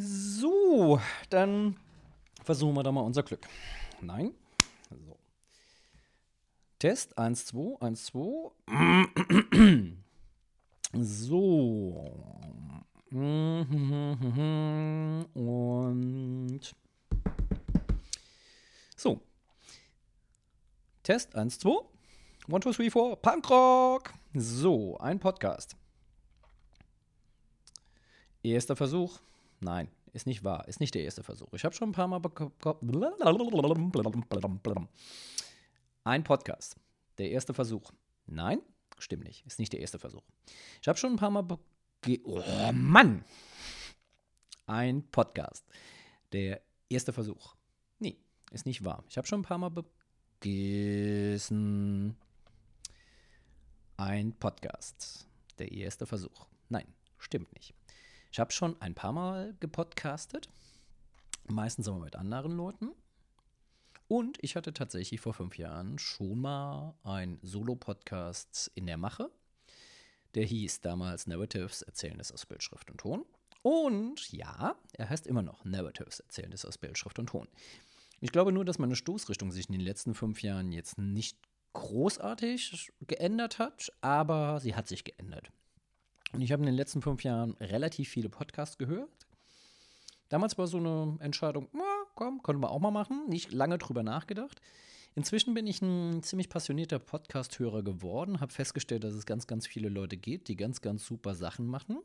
So, dann versuchen wir da mal unser Glück. Nein. So. Test 1, 2, 1, 2. So. Und. So. Test 1, 2. 1, 2, 3, 4. Punkrock. So, ein Podcast. Erster Versuch. Nein, ist nicht wahr. Ist nicht der erste Versuch. Ich habe schon ein paar Mal. Ein Podcast. Der erste Versuch. Nein, stimmt nicht. Ist nicht der erste Versuch. Ich habe schon ein paar Mal. Oh Mann! Ein Podcast. Der erste Versuch. Nee, ist nicht wahr. Ich habe schon ein paar Mal vergessen. Ein Podcast. Der erste Versuch. Nein, stimmt nicht. Ich habe schon ein paar Mal gepodcastet. Meistens aber mit anderen Leuten. Und ich hatte tatsächlich vor fünf Jahren schon mal einen Solo-Podcast in der Mache. Der hieß damals Narratives, Erzählendes aus Bildschrift und Ton. Und ja, er heißt immer noch Narratives, Erzählendes aus Bildschrift und Ton. Ich glaube nur, dass meine Stoßrichtung sich in den letzten fünf Jahren jetzt nicht großartig geändert hat, aber sie hat sich geändert. Und ich habe in den letzten fünf Jahren relativ viele Podcasts gehört. Damals war so eine Entscheidung, na, komm, können wir auch mal machen. Nicht lange drüber nachgedacht. Inzwischen bin ich ein ziemlich passionierter Podcast-Hörer geworden, habe festgestellt, dass es ganz, ganz viele Leute gibt, die ganz, ganz super Sachen machen.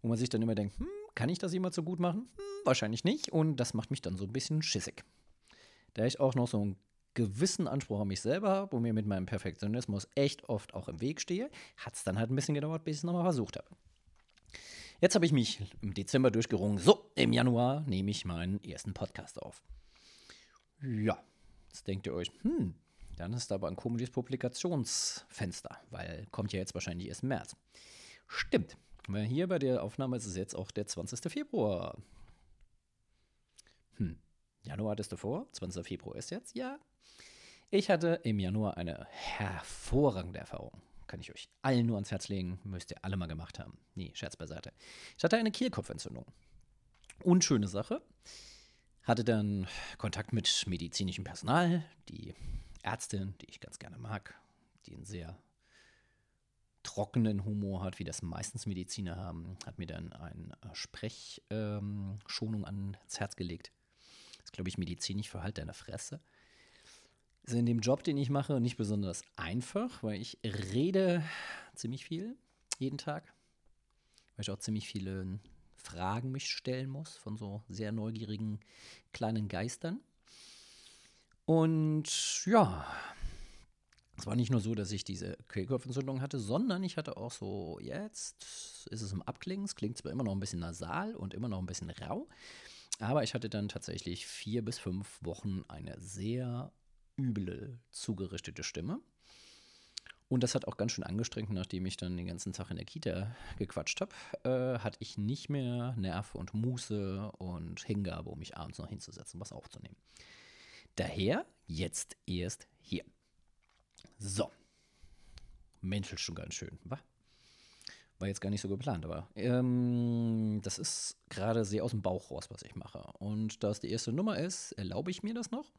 Wo man sich dann immer denkt, hm, kann ich das jemals so gut machen? Hm, wahrscheinlich nicht. Und das macht mich dann so ein bisschen schissig. Da ich auch noch so ein gewissen Anspruch an mich selber habe und mir mit meinem Perfektionismus echt oft auch im Weg stehe, hat es dann halt ein bisschen gedauert, bis ich es nochmal versucht habe. Jetzt habe ich mich im Dezember durchgerungen. So, im Januar nehme ich meinen ersten Podcast auf. Ja, jetzt denkt ihr euch, hm, dann ist aber ein komisches Publikationsfenster, weil kommt ja jetzt wahrscheinlich erst im März. Stimmt, weil hier bei der Aufnahme ist es jetzt auch der 20. Februar. Hm, Januar hattest du vor? 20. Februar ist jetzt? Ja, ich hatte im Januar eine hervorragende Erfahrung. Kann ich euch allen nur ans Herz legen. Müsst ihr alle mal gemacht haben. Nee, Scherz beiseite. Ich hatte eine Kehlkopfentzündung. Unschöne Sache. Hatte dann Kontakt mit medizinischem Personal. Die Ärztin, die ich ganz gerne mag, die einen sehr trockenen Humor hat, wie das meistens Mediziner haben, hat mir dann eine Sprechschonung ähm, ans Herz gelegt. Das ist, glaube ich, medizinisch für halt deine Fresse ist in dem Job, den ich mache, nicht besonders einfach, weil ich rede ziemlich viel jeden Tag, weil ich auch ziemlich viele Fragen mich stellen muss von so sehr neugierigen kleinen Geistern. Und ja, es war nicht nur so, dass ich diese Kehlkopfentzündung hatte, sondern ich hatte auch so, jetzt ist es im Abklingen, es klingt zwar immer noch ein bisschen nasal und immer noch ein bisschen rau, aber ich hatte dann tatsächlich vier bis fünf Wochen eine sehr üble, zugerichtete Stimme. Und das hat auch ganz schön angestrengt, nachdem ich dann den ganzen Tag in der Kita gequatscht habe, äh, hatte ich nicht mehr Nerv und Muße und Hingabe, um mich abends noch hinzusetzen, was aufzunehmen. Daher jetzt erst hier. So. Menschelt schon ganz schön, wa? War jetzt gar nicht so geplant, aber ähm, das ist gerade sehr aus dem Bauch raus, was ich mache. Und da es die erste Nummer ist, erlaube ich mir das noch.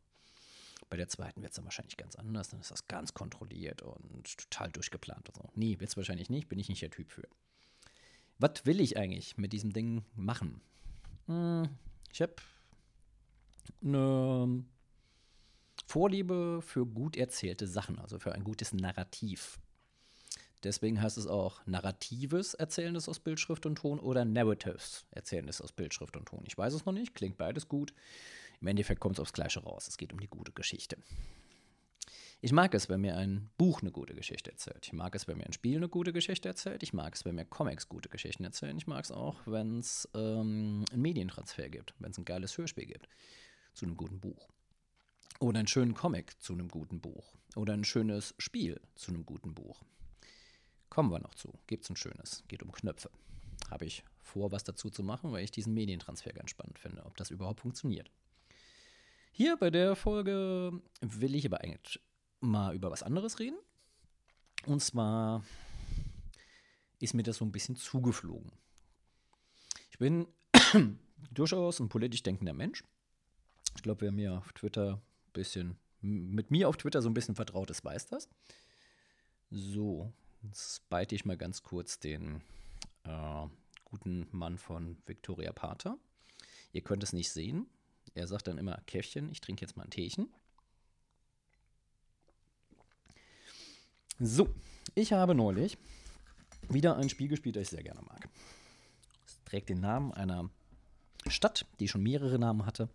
Bei der zweiten wird es dann wahrscheinlich ganz anders. Dann ist das ganz kontrolliert und total durchgeplant und so. Nee, wird es wahrscheinlich nicht. Bin ich nicht der Typ für. Was will ich eigentlich mit diesem Ding machen? Hm, ich habe eine Vorliebe für gut erzählte Sachen, also für ein gutes Narrativ. Deswegen heißt es auch narratives Erzählendes aus Bildschrift und Ton oder Narratives Erzählendes aus Bildschrift und Ton. Ich weiß es noch nicht, klingt beides gut. Im Endeffekt kommt es aufs Gleiche raus. Es geht um die gute Geschichte. Ich mag es, wenn mir ein Buch eine gute Geschichte erzählt. Ich mag es, wenn mir ein Spiel eine gute Geschichte erzählt. Ich mag es, wenn mir Comics gute Geschichten erzählen. Ich mag es auch, wenn es ähm, einen Medientransfer gibt, wenn es ein geiles Hörspiel gibt zu einem guten Buch. Oder einen schönen Comic zu einem guten Buch. Oder ein schönes Spiel zu einem guten Buch. Kommen wir noch zu. Gibt es ein schönes. Geht um Knöpfe. Habe ich vor, was dazu zu machen, weil ich diesen Medientransfer ganz spannend finde, ob das überhaupt funktioniert. Hier bei der Folge will ich aber eigentlich mal über was anderes reden. Und zwar ist mir das so ein bisschen zugeflogen. Ich bin durchaus ein politisch denkender Mensch. Ich glaube, wer mir auf Twitter ein bisschen, mit mir auf Twitter so ein bisschen vertraut ist, weiß das. So, jetzt beite ich mal ganz kurz den äh, guten Mann von Victoria Pater. Ihr könnt es nicht sehen. Er sagt dann immer Käffchen, ich trinke jetzt mal ein Teechen. So, ich habe neulich wieder ein Spiel gespielt, das ich sehr gerne mag. Es trägt den Namen einer Stadt, die schon mehrere Namen hatte.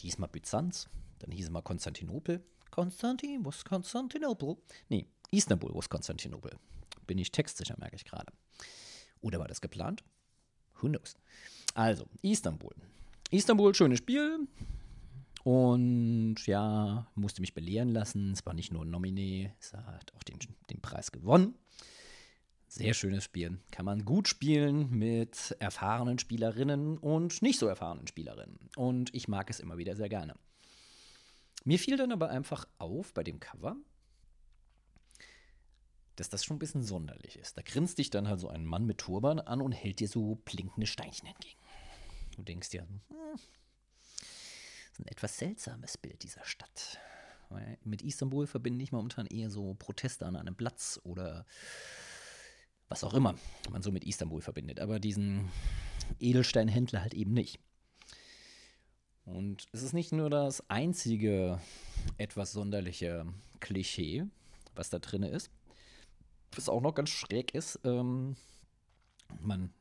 Die hieß mal Byzanz, dann hieß es mal Konstantinopel. Konstantin, ist Konstantinopel? Nee, Istanbul, ist Konstantinopel? Bin ich textsicher, merke ich gerade. Oder war das geplant? Who knows? Also, Istanbul. Istanbul, schönes Spiel. Und ja, musste mich belehren lassen. Es war nicht nur ein Nominee, es hat auch den, den Preis gewonnen. Sehr schönes Spiel. Kann man gut spielen mit erfahrenen Spielerinnen und nicht so erfahrenen Spielerinnen. Und ich mag es immer wieder sehr gerne. Mir fiel dann aber einfach auf bei dem Cover, dass das schon ein bisschen sonderlich ist. Da grinst dich dann halt so ein Mann mit Turban an und hält dir so blinkende Steinchen entgegen. Du denkst dir, hm, das ist ein etwas seltsames Bild dieser Stadt. Weil mit Istanbul verbinde ich momentan eher so Proteste an einem Platz oder was auch immer man so mit Istanbul verbindet. Aber diesen Edelsteinhändler halt eben nicht. Und es ist nicht nur das einzige etwas sonderliche Klischee, was da drin ist. Was auch noch ganz schräg ist, ähm, man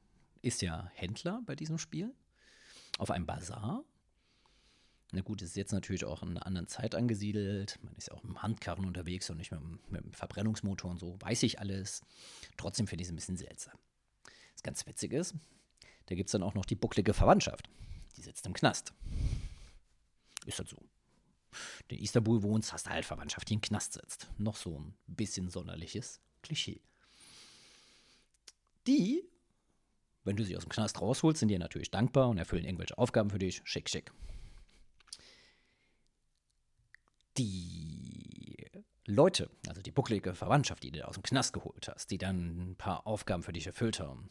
ist ja Händler bei diesem Spiel auf einem Bazar. Na gut, es ist jetzt natürlich auch in einer anderen Zeit angesiedelt. Man ist ja auch im Handkarren unterwegs und nicht mit, mit dem Verbrennungsmotor und so. Weiß ich alles. Trotzdem finde ich es ein bisschen seltsam. Das ganz witzig ist, da gibt es dann auch noch die bucklige Verwandtschaft. Die sitzt im Knast. Ist halt so. In Istanbul wohnst, hast du halt Verwandtschaft, die im Knast sitzt. Noch so ein bisschen sonderliches Klischee. Die, wenn du sie aus dem Knast rausholst, sind dir natürlich dankbar und erfüllen irgendwelche Aufgaben für dich. Schick, schick. Die Leute, also die bucklige Verwandtschaft, die du aus dem Knast geholt hast, die dann ein paar Aufgaben für dich erfüllt haben.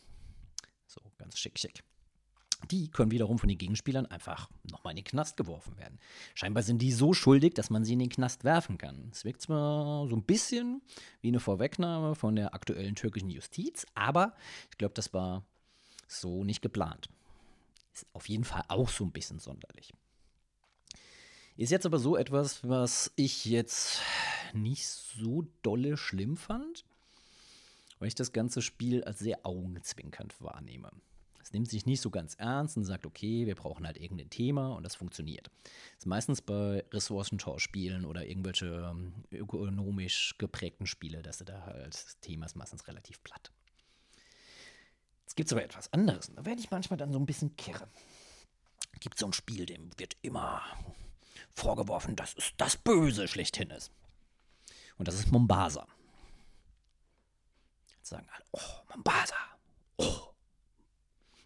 So, ganz schick, schick die können wiederum von den Gegenspielern einfach nochmal in den Knast geworfen werden. Scheinbar sind die so schuldig, dass man sie in den Knast werfen kann. Es wirkt zwar so ein bisschen wie eine Vorwegnahme von der aktuellen türkischen Justiz, aber ich glaube, das war so nicht geplant. Ist auf jeden Fall auch so ein bisschen sonderlich. Ist jetzt aber so etwas, was ich jetzt nicht so dolle schlimm fand, weil ich das ganze Spiel als sehr augenzwinkernd wahrnehme. Es nimmt sich nicht so ganz ernst und sagt, okay, wir brauchen halt irgendein Thema und das funktioniert. Das ist meistens bei Ressourcentauschspielen oder irgendwelche ähm, ökonomisch geprägten Spiele, dass da halt, das Thema ist meistens relativ platt. Gibt es aber etwas anderes da werde ich manchmal dann so ein bisschen kirre. Gibt so ein Spiel, dem wird immer vorgeworfen, dass es das Böse schlechthin ist. Und das ist Mombasa. Jetzt sagen alle, oh, Mombasa, oh,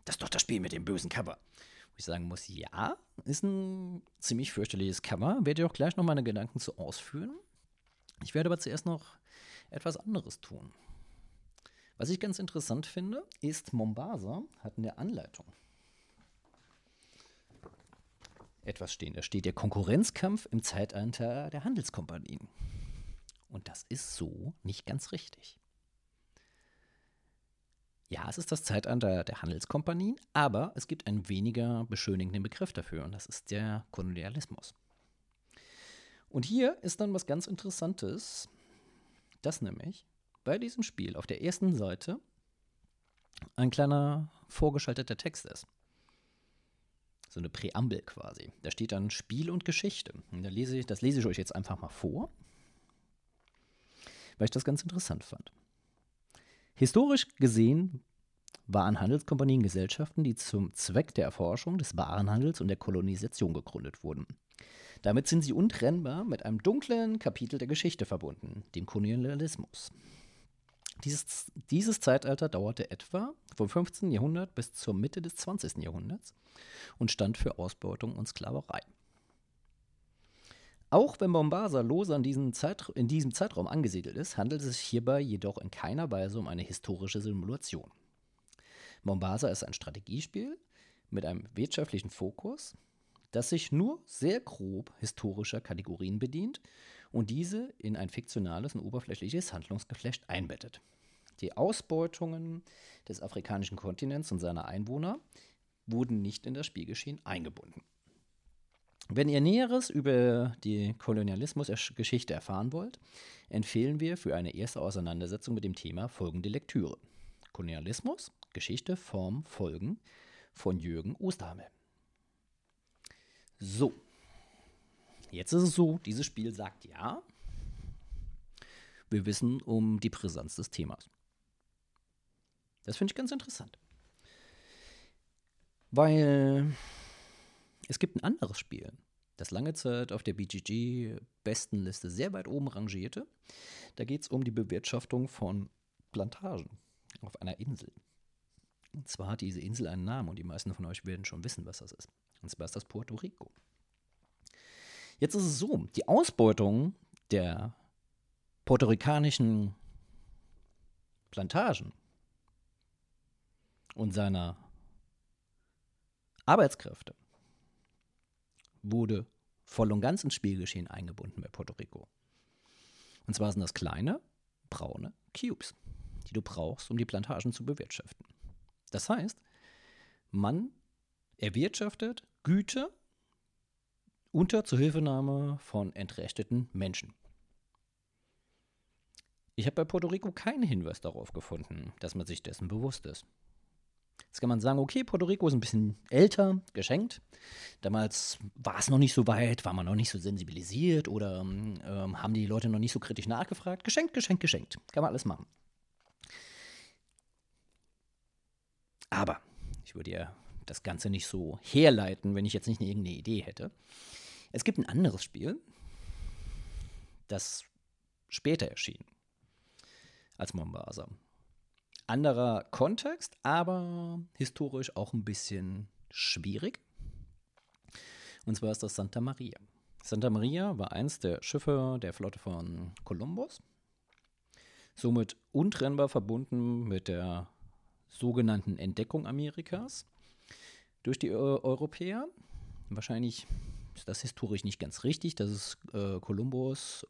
das ist doch das Spiel mit dem bösen Cover. Wo ich sagen muss, ja, ist ein ziemlich fürchterliches Cover. Werde ich auch gleich noch meine Gedanken zu ausführen. Ich werde aber zuerst noch etwas anderes tun. Was ich ganz interessant finde, ist, Mombasa hat in der Anleitung etwas stehen. Da steht der Konkurrenzkampf im Zeitalter der Handelskompanien. Und das ist so nicht ganz richtig. Ja, es ist das Zeitalter der Handelskompanien, aber es gibt einen weniger beschönigenden Begriff dafür und das ist der Kolonialismus. Und hier ist dann was ganz Interessantes, dass nämlich bei diesem Spiel auf der ersten Seite ein kleiner vorgeschalteter Text ist. So eine Präambel quasi. Da steht dann Spiel und Geschichte. Und da lese ich, das lese ich euch jetzt einfach mal vor, weil ich das ganz interessant fand. Historisch gesehen waren Handelskompanien Gesellschaften, die zum Zweck der Erforschung des Warenhandels und der Kolonisation gegründet wurden. Damit sind sie untrennbar mit einem dunklen Kapitel der Geschichte verbunden, dem Kolonialismus. Dieses, dieses Zeitalter dauerte etwa vom 15. Jahrhundert bis zur Mitte des 20. Jahrhunderts und stand für Ausbeutung und Sklaverei. Auch wenn Mombasa lose diesem in diesem Zeitraum angesiedelt ist, handelt es sich hierbei jedoch in keiner Weise um eine historische Simulation. Mombasa ist ein Strategiespiel mit einem wirtschaftlichen Fokus, das sich nur sehr grob historischer Kategorien bedient und diese in ein fiktionales und oberflächliches Handlungsgeflecht einbettet. Die Ausbeutungen des afrikanischen Kontinents und seiner Einwohner wurden nicht in das Spielgeschehen eingebunden. Wenn ihr Näheres über die Kolonialismusgeschichte erfahren wollt, empfehlen wir für eine erste Auseinandersetzung mit dem Thema folgende Lektüre. Kolonialismus, Geschichte, Form, Folgen von Jürgen Osterhammel. So, jetzt ist es so, dieses Spiel sagt ja, wir wissen um die Brisanz des Themas. Das finde ich ganz interessant. Weil es gibt ein anderes Spiel, das lange Zeit auf der BGG-Bestenliste sehr weit oben rangierte. Da geht es um die Bewirtschaftung von Plantagen auf einer Insel. Und zwar hat diese Insel einen Namen und die meisten von euch werden schon wissen, was das ist. Und zwar ist das Puerto Rico. Jetzt ist es so, die Ausbeutung der puerto-ricanischen Plantagen und seiner Arbeitskräfte wurde voll und ganz ins Spielgeschehen eingebunden bei Puerto Rico. Und zwar sind das kleine, braune Cubes, die du brauchst, um die Plantagen zu bewirtschaften. Das heißt, man erwirtschaftet Güter unter Zuhilfenahme von entrechteten Menschen. Ich habe bei Puerto Rico keinen Hinweis darauf gefunden, dass man sich dessen bewusst ist. Jetzt kann man sagen, okay, Puerto Rico ist ein bisschen älter, geschenkt. Damals war es noch nicht so weit, war man noch nicht so sensibilisiert oder ähm, haben die Leute noch nicht so kritisch nachgefragt. Geschenkt, geschenkt, geschenkt. Kann man alles machen. Aber ich würde ja das Ganze nicht so herleiten, wenn ich jetzt nicht irgendeine Idee hätte. Es gibt ein anderes Spiel, das später erschien als Mombasa anderer Kontext, aber historisch auch ein bisschen schwierig. Und zwar ist das Santa Maria. Santa Maria war eins der Schiffe der Flotte von Kolumbus, somit untrennbar verbunden mit der sogenannten Entdeckung Amerikas durch die Europäer. Wahrscheinlich ist das historisch nicht ganz richtig, dass es äh,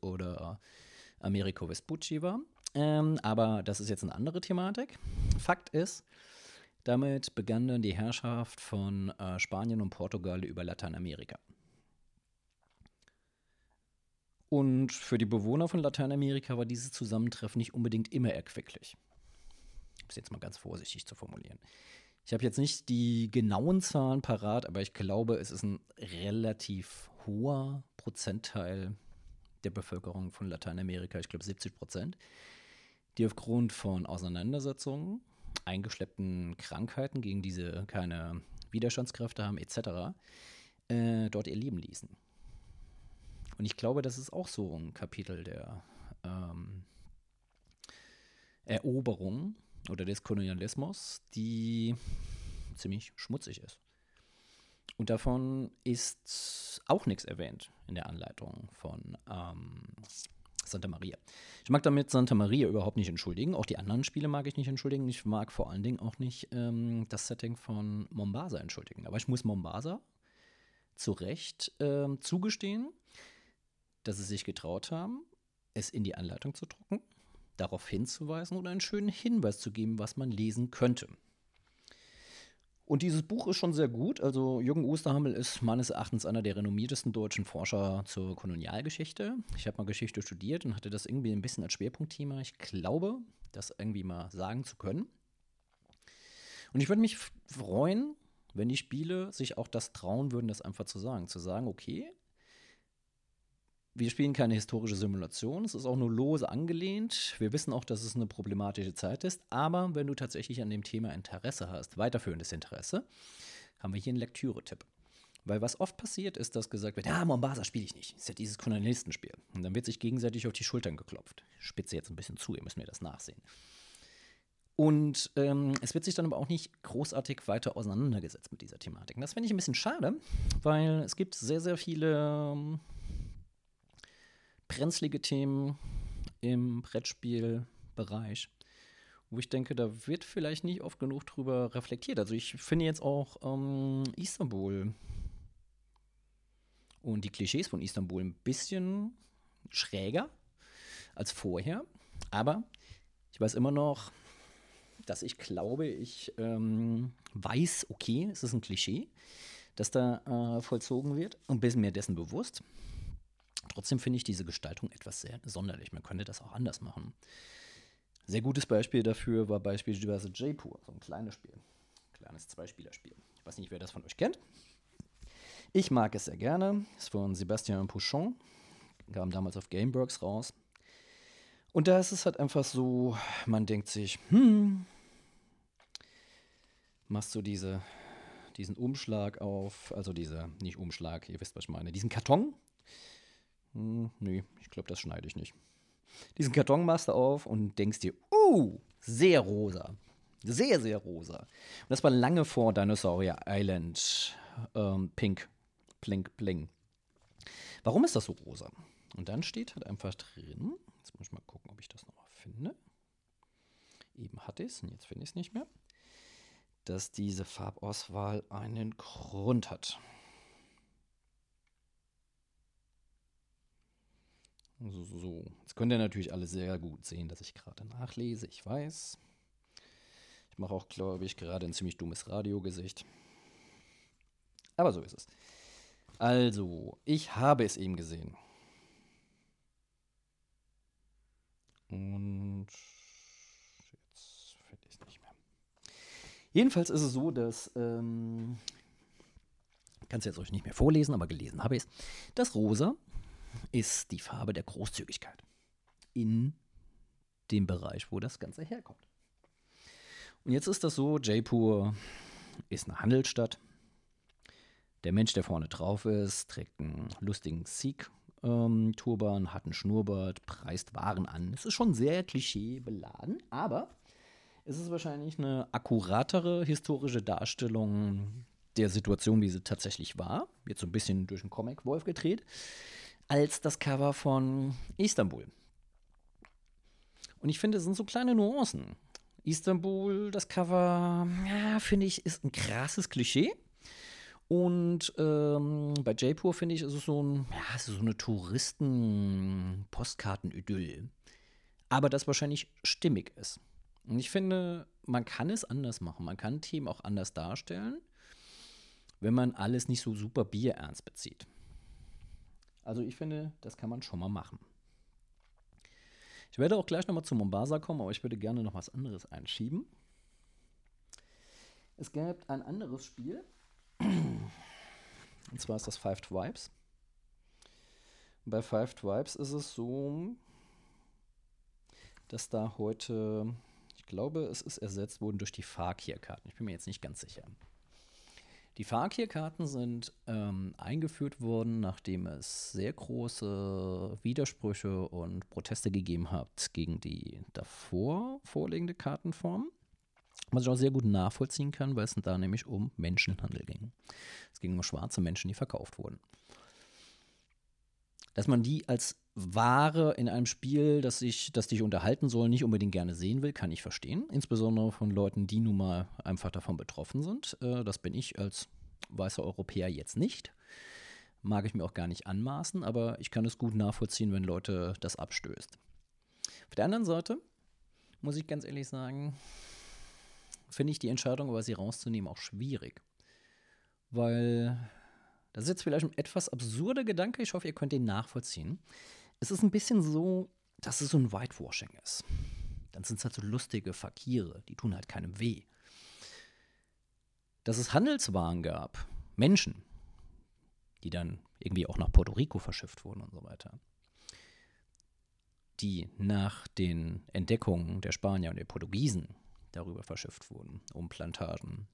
oder Americo Vespucci war. Ähm, aber das ist jetzt eine andere Thematik. Fakt ist, damit begann dann die Herrschaft von äh, Spanien und Portugal über Lateinamerika. Und für die Bewohner von Lateinamerika war dieses Zusammentreffen nicht unbedingt immer erquicklich. Um es jetzt mal ganz vorsichtig zu formulieren. Ich habe jetzt nicht die genauen Zahlen parat, aber ich glaube, es ist ein relativ hoher Prozentteil der Bevölkerung von Lateinamerika, ich glaube 70 Prozent, die aufgrund von Auseinandersetzungen, eingeschleppten Krankheiten, gegen diese keine Widerstandskräfte haben, etc., äh, dort ihr Leben ließen. Und ich glaube, das ist auch so ein Kapitel der ähm, Eroberung oder des Kolonialismus, die ziemlich schmutzig ist. Und davon ist auch nichts erwähnt in der Anleitung von ähm, Santa Maria. Ich mag damit Santa Maria überhaupt nicht entschuldigen. Auch die anderen Spiele mag ich nicht entschuldigen. Ich mag vor allen Dingen auch nicht ähm, das Setting von Mombasa entschuldigen. Aber ich muss Mombasa zu Recht ähm, zugestehen, dass sie sich getraut haben, es in die Anleitung zu drucken, darauf hinzuweisen oder einen schönen Hinweis zu geben, was man lesen könnte. Und dieses Buch ist schon sehr gut. Also Jürgen Osterhammel ist meines Erachtens einer der renommiertesten deutschen Forscher zur Kolonialgeschichte. Ich habe mal Geschichte studiert und hatte das irgendwie ein bisschen als Schwerpunktthema. Ich glaube, das irgendwie mal sagen zu können. Und ich würde mich freuen, wenn die Spiele sich auch das trauen würden, das einfach zu sagen. Zu sagen, okay, wir spielen keine historische Simulation, es ist auch nur lose angelehnt. Wir wissen auch, dass es eine problematische Zeit ist, aber wenn du tatsächlich an dem Thema Interesse hast, weiterführendes Interesse, haben wir hier einen Lektüre-Tipp. Weil was oft passiert, ist, dass gesagt wird, ja, Mombasa spiele ich nicht. Ist ja dieses Kolonialistenspiel. Und dann wird sich gegenseitig auf die Schultern geklopft. Ich spitze jetzt ein bisschen zu, ihr müsst mir das nachsehen. Und ähm, es wird sich dann aber auch nicht großartig weiter auseinandergesetzt mit dieser Thematik. Und das finde ich ein bisschen schade, weil es gibt sehr, sehr viele ähm, brenzlige Themen im Brettspielbereich. wo ich denke, da wird vielleicht nicht oft genug drüber reflektiert. Also ich finde jetzt auch ähm, Istanbul und die Klischees von Istanbul ein bisschen schräger als vorher. Aber ich weiß immer noch, dass ich glaube, ich ähm, weiß, okay, es ist ein Klischee, das da äh, vollzogen wird und bin mir dessen bewusst. Trotzdem finde ich diese Gestaltung etwas sehr sonderlich. Man könnte das auch anders machen. Sehr gutes Beispiel dafür war beispielsweise Jaipur, so ein kleines Spiel. Kleines Zweispielerspiel. Ich weiß nicht, wer das von euch kennt. Ich mag es sehr gerne. Ist von Sebastian Pouchon. Kam damals auf Gameworks raus. Und da ist es halt einfach so, man denkt sich, hm, machst du diese, diesen Umschlag auf, also diese, nicht Umschlag, ihr wisst, was ich meine, diesen Karton. Hm, nee, ich glaube, das schneide ich nicht. Diesen Karton machst du auf und denkst dir, uh, sehr rosa. Sehr, sehr rosa. Und das war lange vor Dinosaur Island ähm, Pink, Plink, Bling. Warum ist das so rosa? Und dann steht halt einfach drin, jetzt muss ich mal gucken, ob ich das nochmal finde. Eben hatte ich es und jetzt finde ich es nicht mehr. Dass diese Farbauswahl einen Grund hat. So, jetzt könnt ihr natürlich alle sehr gut sehen, dass ich gerade nachlese. Ich weiß. Ich mache auch, glaube ich, gerade ein ziemlich dummes Radiogesicht. Aber so ist es. Also, ich habe es eben gesehen. Und jetzt finde ich es nicht mehr. Jedenfalls ist es so, dass, ähm, kann es jetzt euch nicht mehr vorlesen, aber gelesen habe ich es, dass Rosa ist die Farbe der Großzügigkeit in dem Bereich, wo das Ganze herkommt. Und jetzt ist das so, Jaipur ist eine Handelsstadt. Der Mensch, der vorne drauf ist, trägt einen lustigen Sikh-Turban, ähm, hat einen Schnurrbart, preist Waren an. Es ist schon sehr klischeebeladen, aber es ist wahrscheinlich eine akkuratere historische Darstellung der Situation, wie sie tatsächlich war. Jetzt so ein bisschen durch den Comic-Wolf gedreht als das Cover von Istanbul. Und ich finde, es sind so kleine Nuancen. Istanbul, das Cover, ja, finde ich, ist ein krasses Klischee. Und ähm, bei Jaipur finde ich, ist es so, ein, ja, es ist so eine Touristen-Postkarten-Idyll. Aber das wahrscheinlich stimmig ist. Und ich finde, man kann es anders machen. Man kann Themen auch anders darstellen, wenn man alles nicht so super bierernst bezieht. Also ich finde, das kann man schon mal machen. Ich werde auch gleich nochmal zu Mombasa kommen, aber ich würde gerne noch was anderes einschieben. Es gibt ein anderes Spiel. Und zwar ist das Five Tribes. Bei Five Tribes ist es so, dass da heute, ich glaube, es ist ersetzt worden durch die Fakir-Karten. Ich bin mir jetzt nicht ganz sicher. Die Fakir-Karten sind ähm, eingeführt worden, nachdem es sehr große Widersprüche und Proteste gegeben hat gegen die davor vorliegende Kartenform. Was ich auch sehr gut nachvollziehen kann, weil es da nämlich um Menschenhandel ging. Es ging um schwarze Menschen, die verkauft wurden. Dass man die als Ware in einem Spiel, das, ich, das dich unterhalten soll, nicht unbedingt gerne sehen will, kann ich verstehen. Insbesondere von Leuten, die nun mal einfach davon betroffen sind. Äh, das bin ich als weißer Europäer jetzt nicht. Mag ich mir auch gar nicht anmaßen, aber ich kann es gut nachvollziehen, wenn Leute das abstößt. Auf der anderen Seite muss ich ganz ehrlich sagen, finde ich die Entscheidung, aber sie rauszunehmen, auch schwierig. Weil das ist jetzt vielleicht ein etwas absurder Gedanke, ich hoffe, ihr könnt den nachvollziehen. Es ist ein bisschen so, dass es so ein Whitewashing ist. Dann sind es halt so lustige Fakire, die tun halt keinem weh. Dass es Handelswaren gab, Menschen, die dann irgendwie auch nach Puerto Rico verschifft wurden und so weiter. Die nach den Entdeckungen der Spanier und der Portugiesen darüber verschifft wurden, um Plantagen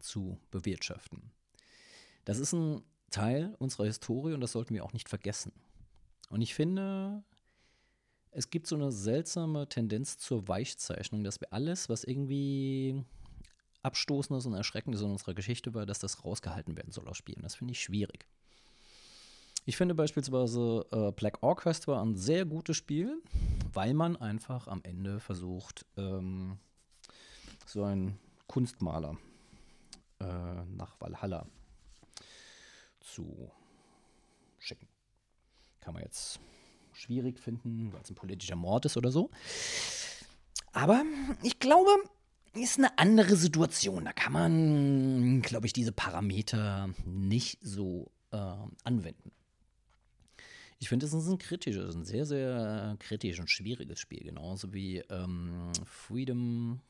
zu bewirtschaften. Das ist ein Teil unserer Historie und das sollten wir auch nicht vergessen. Und ich finde, es gibt so eine seltsame Tendenz zur Weichzeichnung, dass wir alles, was irgendwie Abstoßendes und Erschreckendes in unserer Geschichte war, dass das rausgehalten werden soll aus Spielen. Das finde ich schwierig. Ich finde beispielsweise äh, Black Orchestra ein sehr gutes Spiel, weil man einfach am Ende versucht, ähm, so einen Kunstmaler äh, nach Valhalla zu schicken. Kann man jetzt schwierig finden, weil es ein politischer Mord ist oder so. Aber ich glaube, ist eine andere Situation. Da kann man, glaube ich, diese Parameter nicht so äh, anwenden. Ich finde, es ist ein kritisches, ein sehr, sehr kritisch und schwieriges Spiel. Genauso wie ähm, Freedom,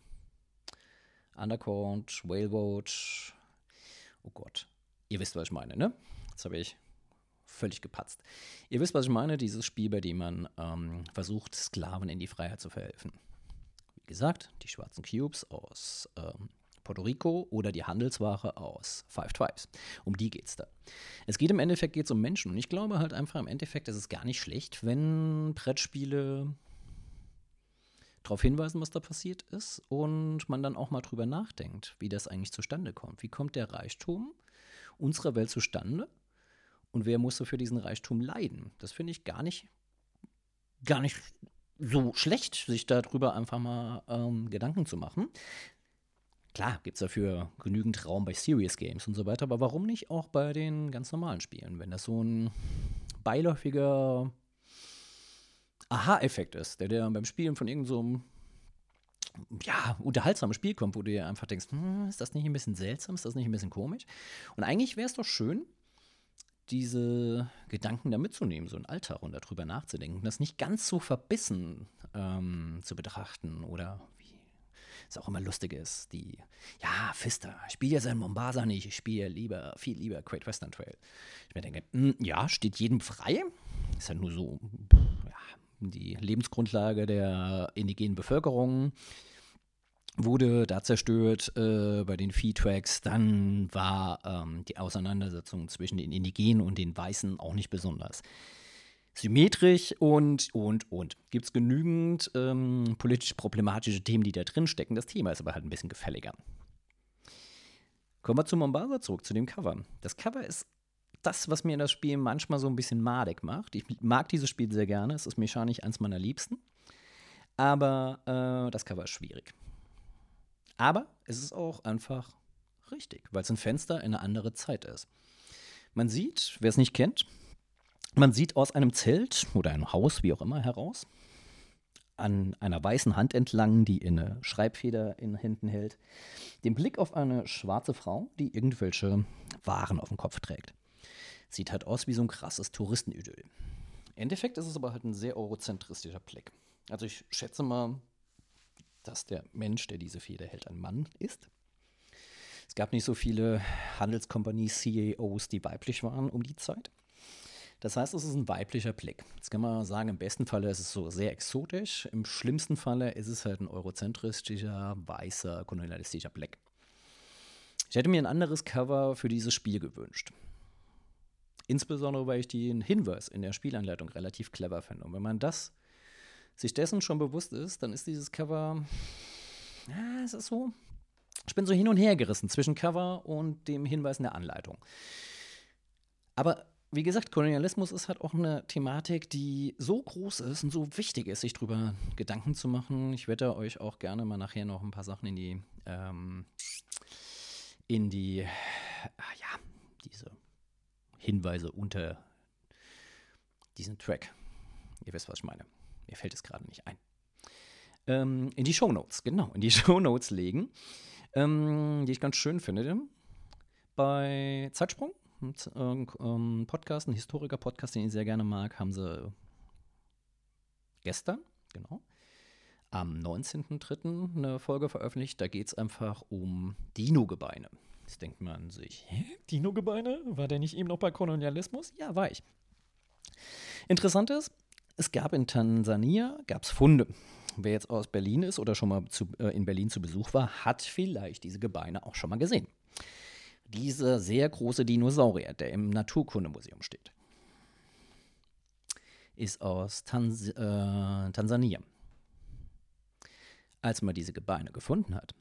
Undercount, Whaleboat. Oh Gott. Ihr wisst, was ich meine, ne? Jetzt habe ich völlig gepatzt. Ihr wisst, was ich meine, dieses Spiel, bei dem man ähm, versucht, Sklaven in die Freiheit zu verhelfen. Wie gesagt, die schwarzen Cubes aus ähm, Puerto Rico oder die Handelsware aus Five Tribes. Um die geht es da. Es geht im Endeffekt geht's um Menschen und ich glaube halt einfach im Endeffekt ist es gar nicht schlecht, wenn Brettspiele darauf hinweisen, was da passiert ist und man dann auch mal drüber nachdenkt, wie das eigentlich zustande kommt. Wie kommt der Reichtum unserer Welt zustande und wer musste für diesen Reichtum leiden? Das finde ich gar nicht, gar nicht so schlecht, sich darüber einfach mal ähm, Gedanken zu machen. Klar, gibt es dafür genügend Raum bei Serious Games und so weiter, aber warum nicht auch bei den ganz normalen Spielen? Wenn das so ein beiläufiger Aha-Effekt ist, der dir beim Spielen von irgendeinem so ja, unterhaltsamen Spiel kommt, wo du dir einfach denkst, hm, ist das nicht ein bisschen seltsam, ist das nicht ein bisschen komisch? Und eigentlich wäre es doch schön, diese Gedanken da mitzunehmen, so einen Alltag und darüber nachzudenken, das nicht ganz so verbissen ähm, zu betrachten oder es auch immer lustig ist, die, ja, Fister, ich spiele ja sein Mombasa nicht, ich spiele lieber, viel lieber Great Western Trail. Ich mir denke, mh, hm, ja, steht jedem frei, ist ja nur so, ja, die Lebensgrundlage der indigenen Bevölkerung wurde da zerstört äh, bei den Viehtracks. Dann war ähm, die Auseinandersetzung zwischen den Indigenen und den Weißen auch nicht besonders symmetrisch und, und, und. Gibt es genügend ähm, politisch problematische Themen, die da drin stecken. Das Thema ist aber halt ein bisschen gefälliger. Kommen wir zu Mombasa zurück, zu dem Cover. Das Cover ist das, was mir das Spiel manchmal so ein bisschen madig macht. Ich mag dieses Spiel sehr gerne. Es ist mechanisch eins meiner Liebsten. Aber äh, das Cover ist schwierig. Aber es ist auch einfach richtig, weil es ein Fenster in eine andere Zeit ist. Man sieht, wer es nicht kennt, man sieht aus einem Zelt oder einem Haus, wie auch immer, heraus, an einer weißen Hand entlang, die eine Schreibfeder in Händen hält, den Blick auf eine schwarze Frau, die irgendwelche Waren auf dem Kopf trägt. Sieht halt aus wie so ein krasses Touristenidyll. Im Endeffekt ist es aber halt ein sehr eurozentristischer Blick. Also ich schätze mal, dass der Mensch, der diese Feder hält, ein Mann ist. Es gab nicht so viele Handelskompanie-CEOs, die weiblich waren um die Zeit. Das heißt, es ist ein weiblicher Blick. Jetzt kann man sagen, im besten Falle ist es so sehr exotisch, im schlimmsten Falle ist es halt ein eurozentristischer, weißer, kolonialistischer Blick. Ich hätte mir ein anderes Cover für dieses Spiel gewünscht. Insbesondere, weil ich den Hinweis in der Spielanleitung relativ clever finde. Und wenn man das sich dessen schon bewusst ist, dann ist dieses Cover, ja, es ist so, ich bin so hin und her gerissen zwischen Cover und dem Hinweis in der Anleitung. Aber wie gesagt, Kolonialismus ist halt auch eine Thematik, die so groß ist und so wichtig ist, sich darüber Gedanken zu machen. Ich werde euch auch gerne mal nachher noch ein paar Sachen in die, ähm, in die, ah ja, diese Hinweise unter diesen Track. Ihr wisst, was ich meine. Mir fällt es gerade nicht ein. Ähm, in die Show Notes, genau, in die Show Notes legen, ähm, die ich ganz schön finde. Bei Zeitsprung ein ähm, Podcast, ein Historiker-Podcast, den ich sehr gerne mag, haben sie gestern, genau, am 19.03. eine Folge veröffentlicht. Da geht es einfach um Dino-Gebeine. Jetzt denkt man sich? Dino-Gebeine? War der nicht eben noch bei Kolonialismus? Ja, war ich. Interessant ist, es gab in Tansania gab's Funde. Wer jetzt aus Berlin ist oder schon mal zu, äh, in Berlin zu Besuch war, hat vielleicht diese Gebeine auch schon mal gesehen dieser sehr große Dinosaurier, der im Naturkundemuseum steht, ist aus Tans äh, Tansania. Als man diese Gebeine gefunden hat,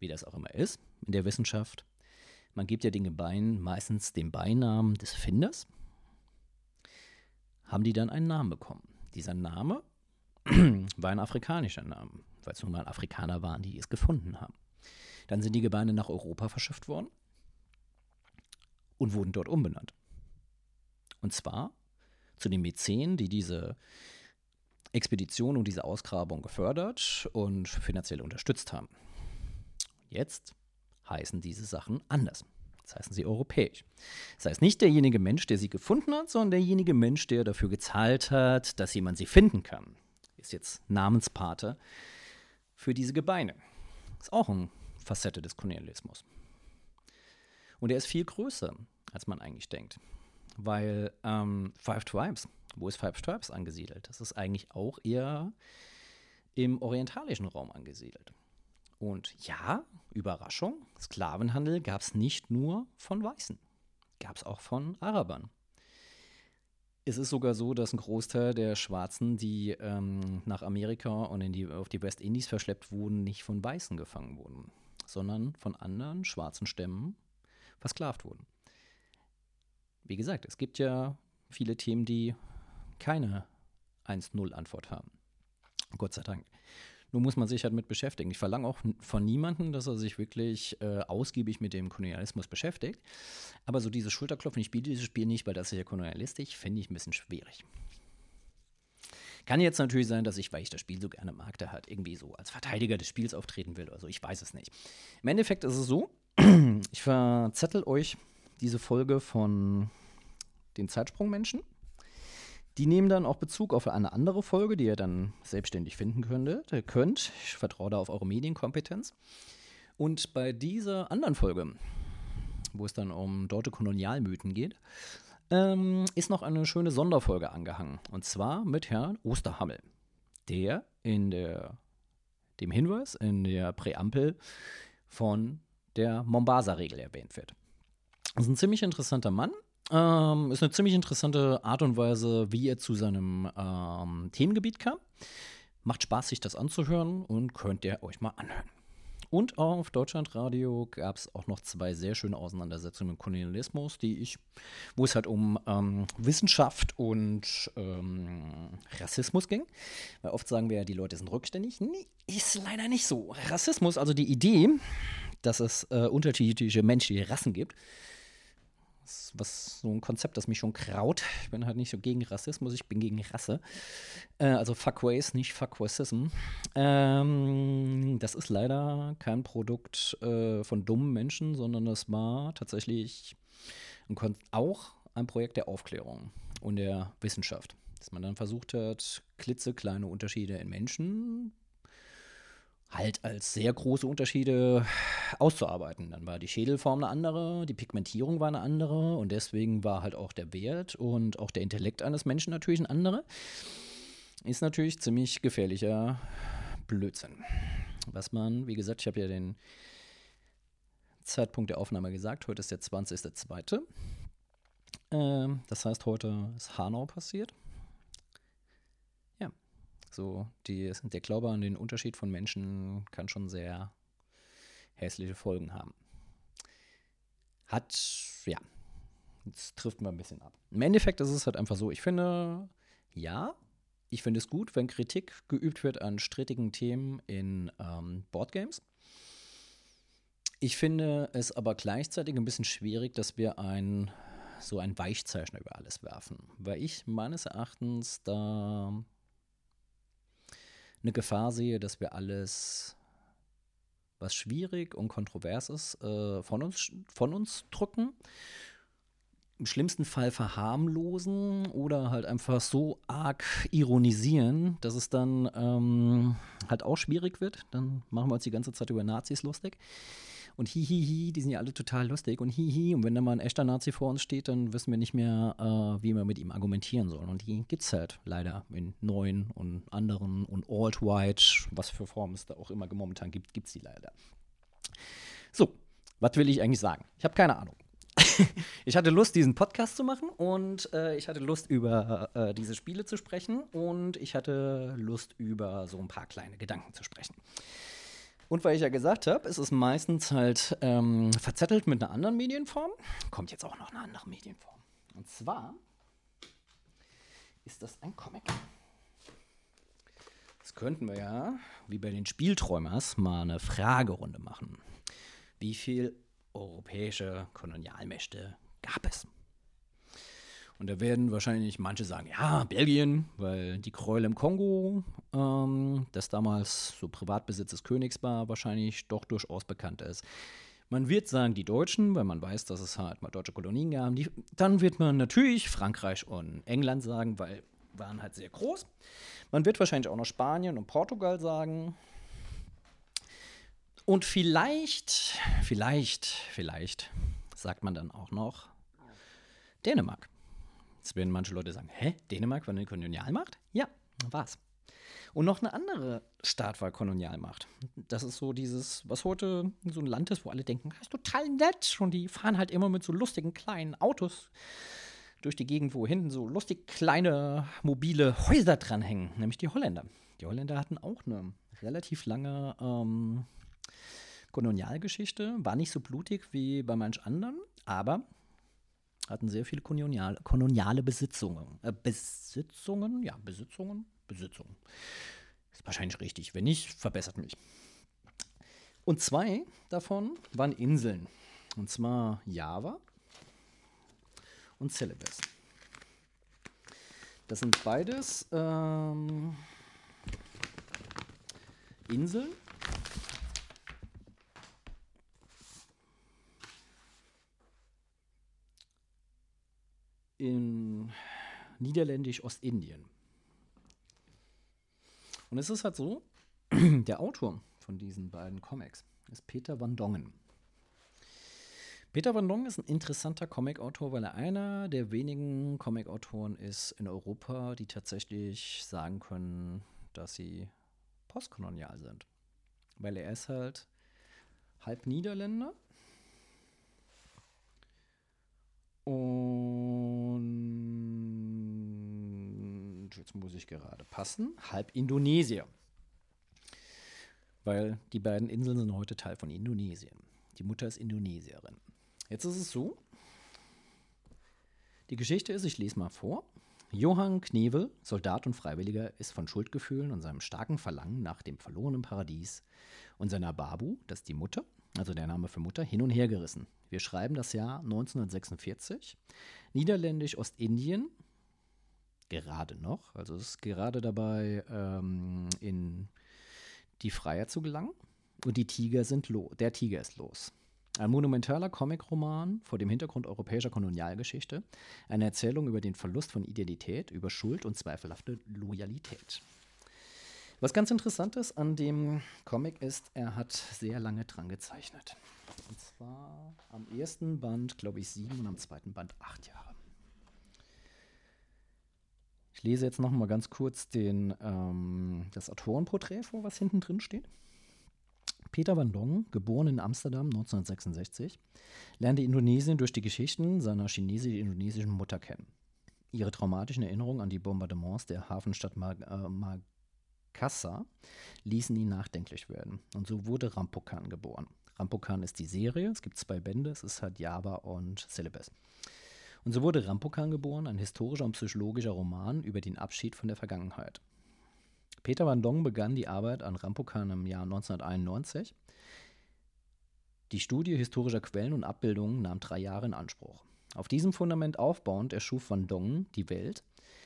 wie das auch immer ist in der Wissenschaft, man gibt ja den Gebeinen meistens den Beinamen des Finders, haben die dann einen Namen bekommen. Dieser Name war ein afrikanischer Name, weil es nun mal Afrikaner waren, die es gefunden haben. Dann sind die Gebeine nach Europa verschifft worden und wurden dort umbenannt. Und zwar zu den Mäzenen, die diese Expedition und diese Ausgrabung gefördert und finanziell unterstützt haben. Jetzt heißen diese Sachen anders. Jetzt heißen sie europäisch. Das heißt nicht derjenige Mensch, der sie gefunden hat, sondern derjenige Mensch, der dafür gezahlt hat, dass jemand sie finden kann. Ist jetzt Namenspate für diese Gebeine. Ist auch eine Facette des Kolonialismus. Und er ist viel größer, als man eigentlich denkt. Weil ähm, Five Tribes, wo ist Five Tribes angesiedelt? Das ist eigentlich auch eher im orientalischen Raum angesiedelt. Und ja, Überraschung, Sklavenhandel gab es nicht nur von Weißen, gab es auch von Arabern. Es ist sogar so, dass ein Großteil der Schwarzen, die ähm, nach Amerika und in die, auf die Westindies verschleppt wurden, nicht von Weißen gefangen wurden, sondern von anderen schwarzen Stämmen versklavt wurden. Wie gesagt, es gibt ja viele Themen, die keine 1-0-Antwort haben. Gott sei Dank. Nun muss man sich halt mit beschäftigen. Ich verlange auch von niemandem, dass er sich wirklich äh, ausgiebig mit dem Kolonialismus beschäftigt. Aber so diese Schulterklopfen, ich spiele dieses Spiel nicht, weil das ist ja kolonialistisch, finde ich ein bisschen schwierig. Kann jetzt natürlich sein, dass ich, weil ich das Spiel so gerne mag, da halt irgendwie so als Verteidiger des Spiels auftreten will oder so. Ich weiß es nicht. Im Endeffekt ist es so, ich verzettel euch diese Folge von den Zeitsprungmenschen. Die nehmen dann auch Bezug auf eine andere Folge, die ihr dann selbstständig finden könntet. Ihr könnt. Ich vertraue da auf eure Medienkompetenz. Und bei dieser anderen Folge, wo es dann um deutsche Kolonialmythen geht, ähm, ist noch eine schöne Sonderfolge angehangen. Und zwar mit Herrn Osterhammel, der in der, dem Hinweis in der Präambel von der Mombasa-Regel erwähnt wird. Das ist ein ziemlich interessanter Mann. Ähm, ist eine ziemlich interessante Art und Weise, wie er zu seinem ähm, Themengebiet kam. Macht Spaß, sich das anzuhören und könnt ihr euch mal anhören. Und auf Deutschlandradio gab es auch noch zwei sehr schöne Auseinandersetzungen mit Kolonialismus, die ich, wo es halt um ähm, Wissenschaft und ähm, Rassismus ging. Weil oft sagen wir ja, die Leute sind rückständig. Nee, ist leider nicht so. Rassismus, also die Idee, dass es äh, unterschiedliche menschliche Rassen gibt, was so ein Konzept, das mich schon kraut. Ich bin halt nicht so gegen Rassismus, ich bin gegen Rasse. Äh, also Fuckways, nicht Fuckwaysism. Ähm, das ist leider kein Produkt äh, von dummen Menschen, sondern das war tatsächlich ein auch ein Projekt der Aufklärung und der Wissenschaft. Dass man dann versucht hat, klitzekleine Unterschiede in Menschen halt als sehr große Unterschiede auszuarbeiten. Dann war die Schädelform eine andere, die Pigmentierung war eine andere und deswegen war halt auch der Wert und auch der Intellekt eines Menschen natürlich ein anderer. Ist natürlich ziemlich gefährlicher Blödsinn. Was man, wie gesagt, ich habe ja den Zeitpunkt der Aufnahme gesagt, heute ist der 20.02. Ähm, das heißt, heute ist Hanau passiert. So, die, der Glaube an den Unterschied von Menschen kann schon sehr hässliche Folgen haben. Hat, ja, jetzt trifft man ein bisschen ab. Im Endeffekt ist es halt einfach so, ich finde, ja, ich finde es gut, wenn Kritik geübt wird an strittigen Themen in ähm, Boardgames. Ich finde es aber gleichzeitig ein bisschen schwierig, dass wir ein so ein Weichzeichner über alles werfen, weil ich meines Erachtens da eine Gefahr sehe, dass wir alles, was schwierig und kontrovers ist, äh, von, uns, von uns drücken. Im schlimmsten Fall verharmlosen oder halt einfach so arg ironisieren, dass es dann ähm, halt auch schwierig wird. Dann machen wir uns die ganze Zeit über Nazis lustig und hihihi, die sind ja alle total lustig und hihi. Und wenn da mal ein echter Nazi vor uns steht, dann wissen wir nicht mehr, äh, wie wir mit ihm argumentieren sollen. Und die gibt es halt leider in neuen und anderen und alt-white, was für Formen es da auch immer momentan gibt, gibt es die leider. So, was will ich eigentlich sagen? Ich habe keine Ahnung. ich hatte Lust, diesen Podcast zu machen und äh, ich hatte Lust, über äh, diese Spiele zu sprechen und ich hatte Lust, über so ein paar kleine Gedanken zu sprechen. Und weil ich ja gesagt habe, es ist meistens halt ähm, verzettelt mit einer anderen Medienform, kommt jetzt auch noch eine andere Medienform. Und zwar ist das ein Comic. Jetzt könnten wir ja, wie bei den Spielträumers, mal eine Fragerunde machen. Wie viel europäische Kolonialmächte gab es? Und da werden wahrscheinlich manche sagen, ja, Belgien, weil die Gräuel im Kongo, ähm, das damals so Privatbesitz des Königs war, wahrscheinlich doch durchaus bekannt ist. Man wird sagen, die Deutschen, weil man weiß, dass es halt mal deutsche Kolonien gab. Die, dann wird man natürlich Frankreich und England sagen, weil waren halt sehr groß. Man wird wahrscheinlich auch noch Spanien und Portugal sagen. Und vielleicht, vielleicht, vielleicht sagt man dann auch noch Dänemark. Jetzt werden manche Leute sagen, hä, Dänemark war eine Kolonialmacht? Ja, war's. Und noch eine andere Staat war Kolonialmacht. Das ist so dieses, was heute so ein Land ist, wo alle denken, das ist total nett. Und die fahren halt immer mit so lustigen kleinen Autos durch die Gegend, wo hinten so lustig kleine mobile Häuser dranhängen, nämlich die Holländer. Die Holländer hatten auch eine relativ lange ähm, Kolonialgeschichte, war nicht so blutig wie bei manch anderen, aber hatten sehr viele kolonial, koloniale Besitzungen. Äh, Besitzungen? Ja, Besitzungen? Besitzungen. Ist wahrscheinlich richtig. Wenn nicht, verbessert mich. Und zwei davon waren Inseln. Und zwar Java und Celebes. Das sind beides ähm, Inseln in Niederländisch-Ostindien. Und es ist halt so, der Autor von diesen beiden Comics ist Peter Van Dongen. Peter Van Dongen ist ein interessanter Comicautor, weil er einer der wenigen Comicautoren ist in Europa, die tatsächlich sagen können, dass sie postkolonial sind. Weil er ist halt halb Niederländer und jetzt muss ich gerade passen, halb Indonesier. Weil die beiden Inseln sind heute Teil von Indonesien. Die Mutter ist Indonesierin. Jetzt ist es so, die Geschichte ist, ich lese mal vor. Johann Knevel, Soldat und Freiwilliger, ist von Schuldgefühlen und seinem starken Verlangen nach dem verlorenen Paradies und seiner Babu, das ist die Mutter, also der Name für Mutter, hin und her gerissen. Wir schreiben das Jahr 1946. Niederländisch Ostindien, gerade noch, also es ist gerade dabei, ähm, in die Freiheit zu gelangen. Und die Tiger sind los. Der Tiger ist los. Ein monumentaler Comicroman vor dem Hintergrund europäischer Kolonialgeschichte. Eine Erzählung über den Verlust von Identität, über Schuld und zweifelhafte Loyalität. Was ganz interessant ist an dem Comic ist, er hat sehr lange dran gezeichnet. Und zwar am ersten Band, glaube ich, sieben und am zweiten Band acht Jahre. Ich lese jetzt noch mal ganz kurz den, ähm, das Autorenporträt vor, was hinten drin steht. Peter Van Dong, geboren in Amsterdam 1966, lernte Indonesien durch die Geschichten seiner chinesisch-indonesischen Mutter kennen. Ihre traumatischen Erinnerungen an die Bombardements der Hafenstadt Mag äh, Makassar ließen ihn nachdenklich werden. Und so wurde Rampokan geboren. Rampokan ist die Serie, es gibt zwei Bände, es ist halt Java und Celebes. Und so wurde Rampokan geboren, ein historischer und psychologischer Roman über den Abschied von der Vergangenheit. Peter Van Dong begann die Arbeit an Rampokan im Jahr 1991. Die Studie historischer Quellen und Abbildungen nahm drei Jahre in Anspruch. Auf diesem Fundament aufbauend erschuf Van Dong die Welt,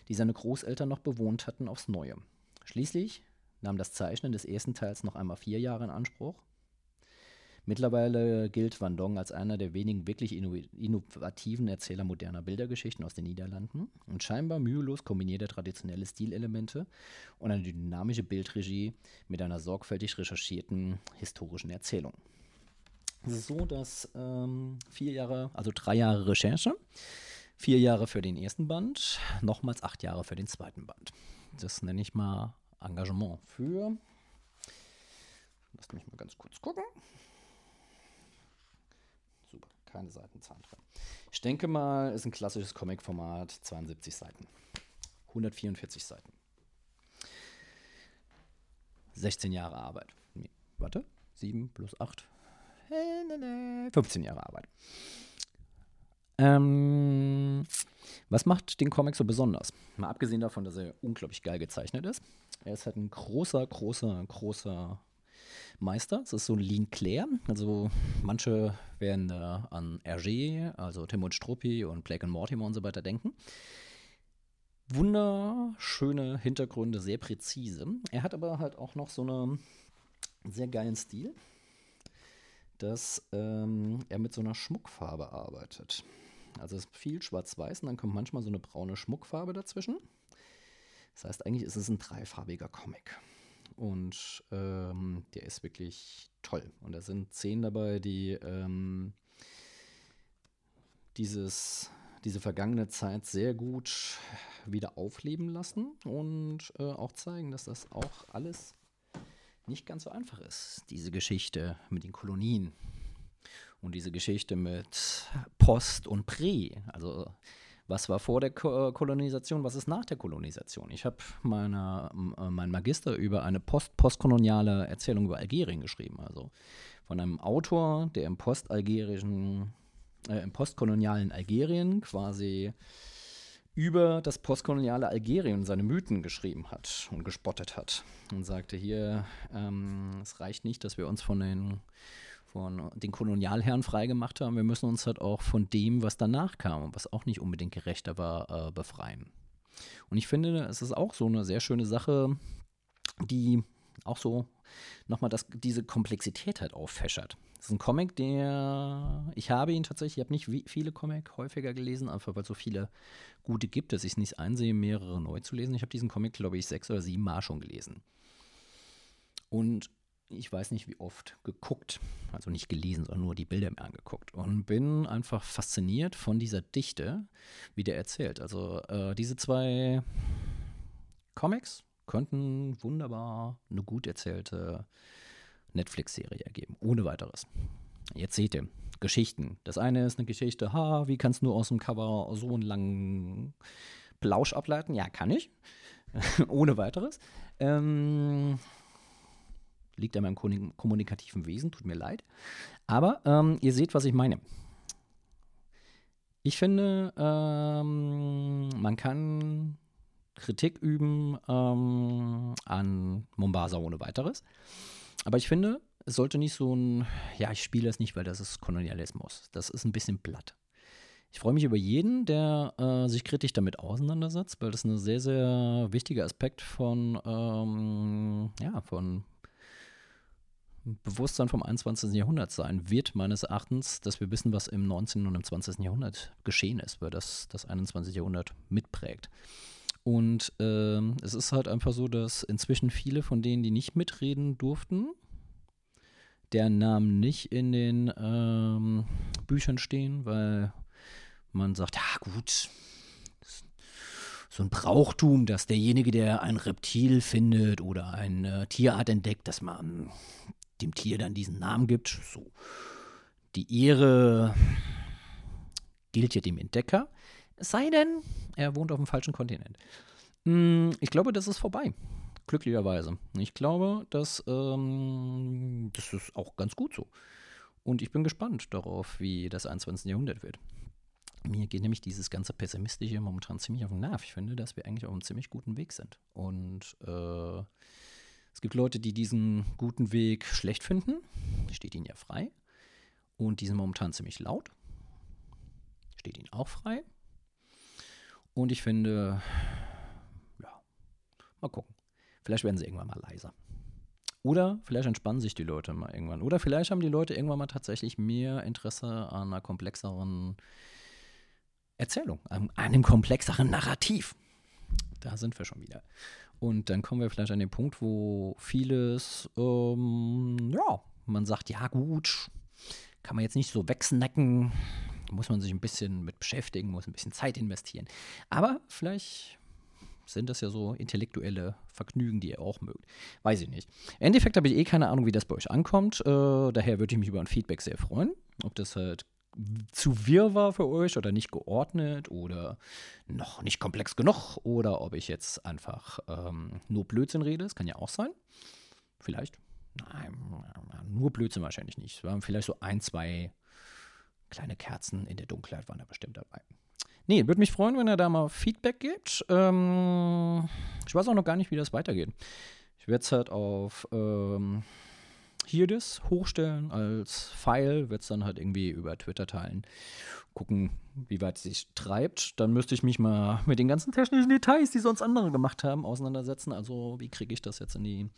die seine Großeltern noch bewohnt hatten, aufs Neue. Schließlich nahm das Zeichnen des ersten Teils noch einmal vier Jahre in Anspruch. Mittlerweile gilt Van Dong als einer der wenigen wirklich innovativen Erzähler moderner Bildergeschichten aus den Niederlanden und scheinbar mühelos kombiniert er traditionelle Stilelemente und eine dynamische Bildregie mit einer sorgfältig recherchierten historischen Erzählung. Es ist so, dass ähm, vier Jahre, also drei Jahre Recherche, vier Jahre für den ersten Band, nochmals acht Jahre für den zweiten Band. Das nenne ich mal Engagement für. Lass mich mal ganz kurz gucken keine Seitenzahlen drin. Ich denke mal, ist ein klassisches Comic-Format, 72 Seiten. 144 Seiten. 16 Jahre Arbeit. Nee, warte, 7 plus 8. 15 Jahre Arbeit. Ähm, Was macht den Comic so besonders? Mal abgesehen davon, dass er unglaublich geil gezeichnet ist. Er ist halt ein großer, großer, großer Meister. Es ist so ein Lean Claire. Also manche werden da an Hergé, also Tim und Struppi und Blake und Mortimer und so weiter denken. Wunderschöne Hintergründe, sehr präzise. Er hat aber halt auch noch so einen sehr geilen Stil, dass ähm, er mit so einer Schmuckfarbe arbeitet. Also es ist viel schwarz-weiß und dann kommt manchmal so eine braune Schmuckfarbe dazwischen. Das heißt, eigentlich ist es ein dreifarbiger Comic. Und ähm, der ist wirklich toll. Und da sind Szenen dabei, die ähm, dieses, diese vergangene Zeit sehr gut wieder aufleben lassen und äh, auch zeigen, dass das auch alles nicht ganz so einfach ist, diese Geschichte mit den Kolonien. Und diese Geschichte mit Post und Prä, also was war vor der Ko Kolonisation, was ist nach der Kolonisation. Ich habe meine, äh, meinen Magister über eine post postkoloniale Erzählung über Algerien geschrieben, also von einem Autor, der im postalgerischen, äh, im postkolonialen Algerien quasi über das postkoloniale Algerien seine Mythen geschrieben hat und gespottet hat und sagte hier, ähm, es reicht nicht, dass wir uns von den von den Kolonialherren freigemacht haben. Wir müssen uns halt auch von dem, was danach kam und was auch nicht unbedingt gerechter war, äh, befreien. Und ich finde, es ist auch so eine sehr schöne Sache, die auch so nochmal das, diese Komplexität halt auffächert. Das ist ein Comic, der, ich habe ihn tatsächlich, ich habe nicht viele Comic häufiger gelesen, einfach weil es so viele gute gibt, dass ich es nicht einsehe, mehrere neu zu lesen. Ich habe diesen Comic, glaube ich, sechs oder sieben Mal schon gelesen. Und ich weiß nicht wie oft geguckt, also nicht gelesen, sondern nur die Bilder mir angeguckt und bin einfach fasziniert von dieser Dichte, wie der erzählt. Also äh, diese zwei Comics könnten wunderbar eine gut erzählte Netflix-Serie ergeben, ohne weiteres. Jetzt seht ihr, Geschichten. Das eine ist eine Geschichte, ha, wie kannst du aus dem Cover so einen langen Plausch ableiten? Ja, kann ich. ohne weiteres. Ähm, Liegt an meinem kommunikativen Wesen, tut mir leid. Aber ähm, ihr seht, was ich meine. Ich finde, ähm, man kann Kritik üben ähm, an Mombasa ohne weiteres. Aber ich finde, es sollte nicht so ein, ja, ich spiele das nicht, weil das ist Kolonialismus. Das ist ein bisschen platt. Ich freue mich über jeden, der äh, sich kritisch damit auseinandersetzt, weil das ein sehr, sehr wichtiger Aspekt von, ähm, ja, von Bewusstsein vom 21. Jahrhundert sein wird, meines Erachtens, dass wir wissen, was im 19. und im 20. Jahrhundert geschehen ist, weil das das 21. Jahrhundert mitprägt. Und äh, es ist halt einfach so, dass inzwischen viele von denen, die nicht mitreden durften, deren Namen nicht in den ähm, Büchern stehen, weil man sagt, ja gut, so ein Brauchtum, dass derjenige, der ein Reptil findet oder eine Tierart entdeckt, dass man dem Tier dann diesen Namen gibt. So. Die Ehre gilt ja dem Entdecker. Es sei denn, er wohnt auf dem falschen Kontinent. Hm, ich glaube, das ist vorbei. Glücklicherweise. Ich glaube, dass, ähm, das ist auch ganz gut so. Und ich bin gespannt darauf, wie das 21. Jahrhundert wird. Mir geht nämlich dieses ganze Pessimistische momentan ziemlich auf den Nerv. Ich finde, dass wir eigentlich auf einem ziemlich guten Weg sind. Und äh, es gibt Leute, die diesen guten Weg schlecht finden. Steht ihnen ja frei. Und die sind momentan ziemlich laut. Steht ihnen auch frei. Und ich finde, ja, mal gucken. Vielleicht werden sie irgendwann mal leiser. Oder vielleicht entspannen sich die Leute mal irgendwann. Oder vielleicht haben die Leute irgendwann mal tatsächlich mehr Interesse an einer komplexeren Erzählung, an einem komplexeren Narrativ. Da sind wir schon wieder. Und dann kommen wir vielleicht an den Punkt, wo vieles, ähm, ja, man sagt, ja gut, kann man jetzt nicht so wegsnacken, muss man sich ein bisschen mit beschäftigen, muss ein bisschen Zeit investieren. Aber vielleicht sind das ja so intellektuelle Vergnügen, die ihr auch mögt. Weiß ich nicht. Im Endeffekt habe ich eh keine Ahnung, wie das bei euch ankommt. Äh, daher würde ich mich über ein Feedback sehr freuen. Ob das halt zu wirr war für euch oder nicht geordnet oder noch nicht komplex genug oder ob ich jetzt einfach ähm, nur Blödsinn rede. Das kann ja auch sein. Vielleicht. Nein, nur Blödsinn wahrscheinlich nicht. Es waren vielleicht so ein, zwei kleine Kerzen in der Dunkelheit waren da bestimmt dabei. Nee, würde mich freuen, wenn ihr da mal Feedback gebt. Ähm, ich weiß auch noch gar nicht, wie das weitergeht. Ich werde es halt auf ähm, hier das hochstellen als File, werde es dann halt irgendwie über Twitter teilen. Gucken, wie weit es sich treibt. Dann müsste ich mich mal mit den ganzen technischen Details, die sonst andere gemacht haben, auseinandersetzen. Also, wie kriege ich das jetzt in die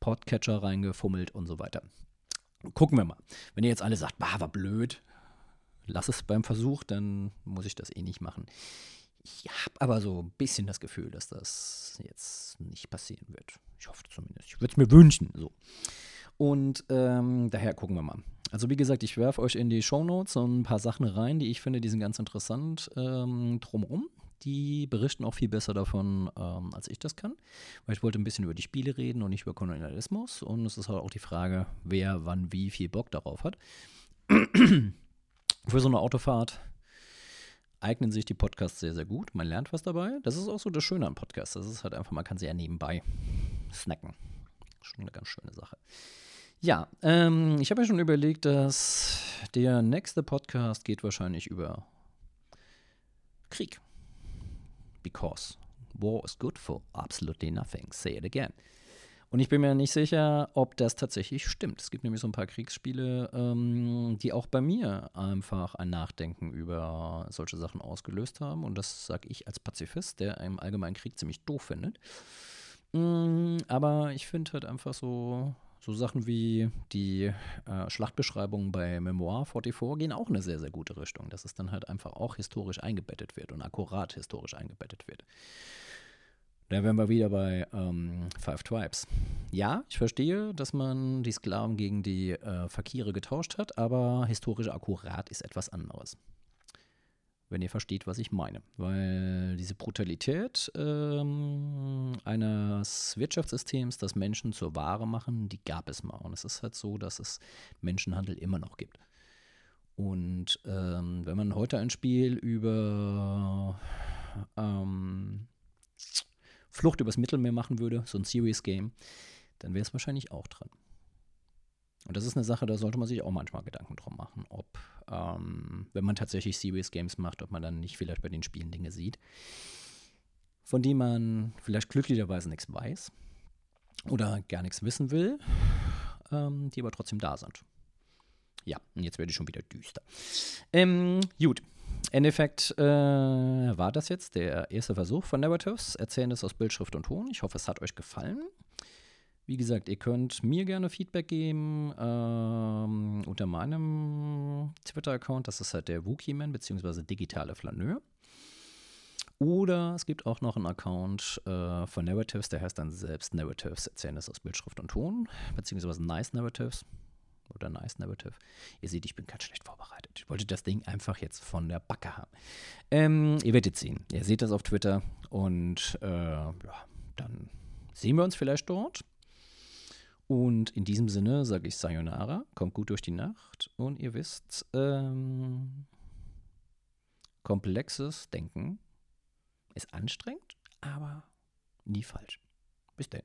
Podcatcher reingefummelt und so weiter. Gucken wir mal. Wenn ihr jetzt alle sagt, bah, war blöd, lass es beim Versuch, dann muss ich das eh nicht machen. Ich habe aber so ein bisschen das Gefühl, dass das jetzt nicht passieren wird. Ich hoffe zumindest. Ich würde es mir wünschen. So. Und ähm, daher gucken wir mal. Also wie gesagt, ich werfe euch in die Shownotes so ein paar Sachen rein, die ich finde, die sind ganz interessant ähm, drumherum. Die berichten auch viel besser davon, ähm, als ich das kann. Weil ich wollte ein bisschen über die Spiele reden und nicht über Kolonialismus. Und es ist halt auch die Frage, wer wann wie viel Bock darauf hat. Für so eine Autofahrt eignen sich die Podcasts sehr, sehr gut. Man lernt was dabei. Das ist auch so das Schöne an Podcasts. Das ist halt einfach, man kann sie ja nebenbei snacken. Schon eine ganz schöne Sache. Ja, ähm, ich habe mir schon überlegt, dass der nächste Podcast geht wahrscheinlich über Krieg. Because war is good for absolutely nothing. Say it again. Und ich bin mir nicht sicher, ob das tatsächlich stimmt. Es gibt nämlich so ein paar Kriegsspiele, ähm, die auch bei mir einfach ein Nachdenken über solche Sachen ausgelöst haben. Und das sage ich als Pazifist, der im allgemeinen Krieg ziemlich doof findet. Mm, aber ich finde halt einfach so, so Sachen wie die äh, Schlachtbeschreibungen bei Memoir 44 gehen auch in eine sehr, sehr gute Richtung. Dass es dann halt einfach auch historisch eingebettet wird und akkurat historisch eingebettet wird. Da wären wir wieder bei ähm, Five Tribes. Ja, ich verstehe, dass man die Sklaven gegen die äh, Fakire getauscht hat, aber historisch akkurat ist etwas anderes. Wenn ihr versteht, was ich meine. Weil diese Brutalität ähm, eines Wirtschaftssystems, das Menschen zur Ware machen, die gab es mal. Und es ist halt so, dass es Menschenhandel immer noch gibt. Und ähm, wenn man heute ein Spiel über ähm, Flucht übers Mittelmeer machen würde, so ein Serious Game, dann wäre es wahrscheinlich auch dran. Und das ist eine Sache, da sollte man sich auch manchmal Gedanken drum machen, ob, ähm, wenn man tatsächlich Serious Games macht, ob man dann nicht vielleicht bei den Spielen Dinge sieht, von denen man vielleicht glücklicherweise nichts weiß oder gar nichts wissen will, ähm, die aber trotzdem da sind. Ja, und jetzt werde ich schon wieder düster. Ähm, gut, Endeffekt äh, war das jetzt der erste Versuch von Narratives. Erzählen das aus Bildschrift und Ton. Ich hoffe, es hat euch gefallen. Wie gesagt, ihr könnt mir gerne Feedback geben ähm, unter meinem Twitter-Account. Das ist halt der Wookieman bzw. digitale Flaneur. Oder es gibt auch noch einen Account äh, von Narratives, der heißt dann selbst Narratives, erzählen das aus Bildschrift und Ton, beziehungsweise Nice Narratives oder Nice Narrative. Ihr seht, ich bin ganz schlecht vorbereitet. Ich wollte das Ding einfach jetzt von der Backe haben. Ähm, ihr werdet sehen. Ihr seht das auf Twitter und äh, ja, dann sehen wir uns vielleicht dort. Und in diesem Sinne sage ich Sayonara, kommt gut durch die Nacht und ihr wisst, ähm, komplexes Denken ist anstrengend, aber nie falsch. Bis dann.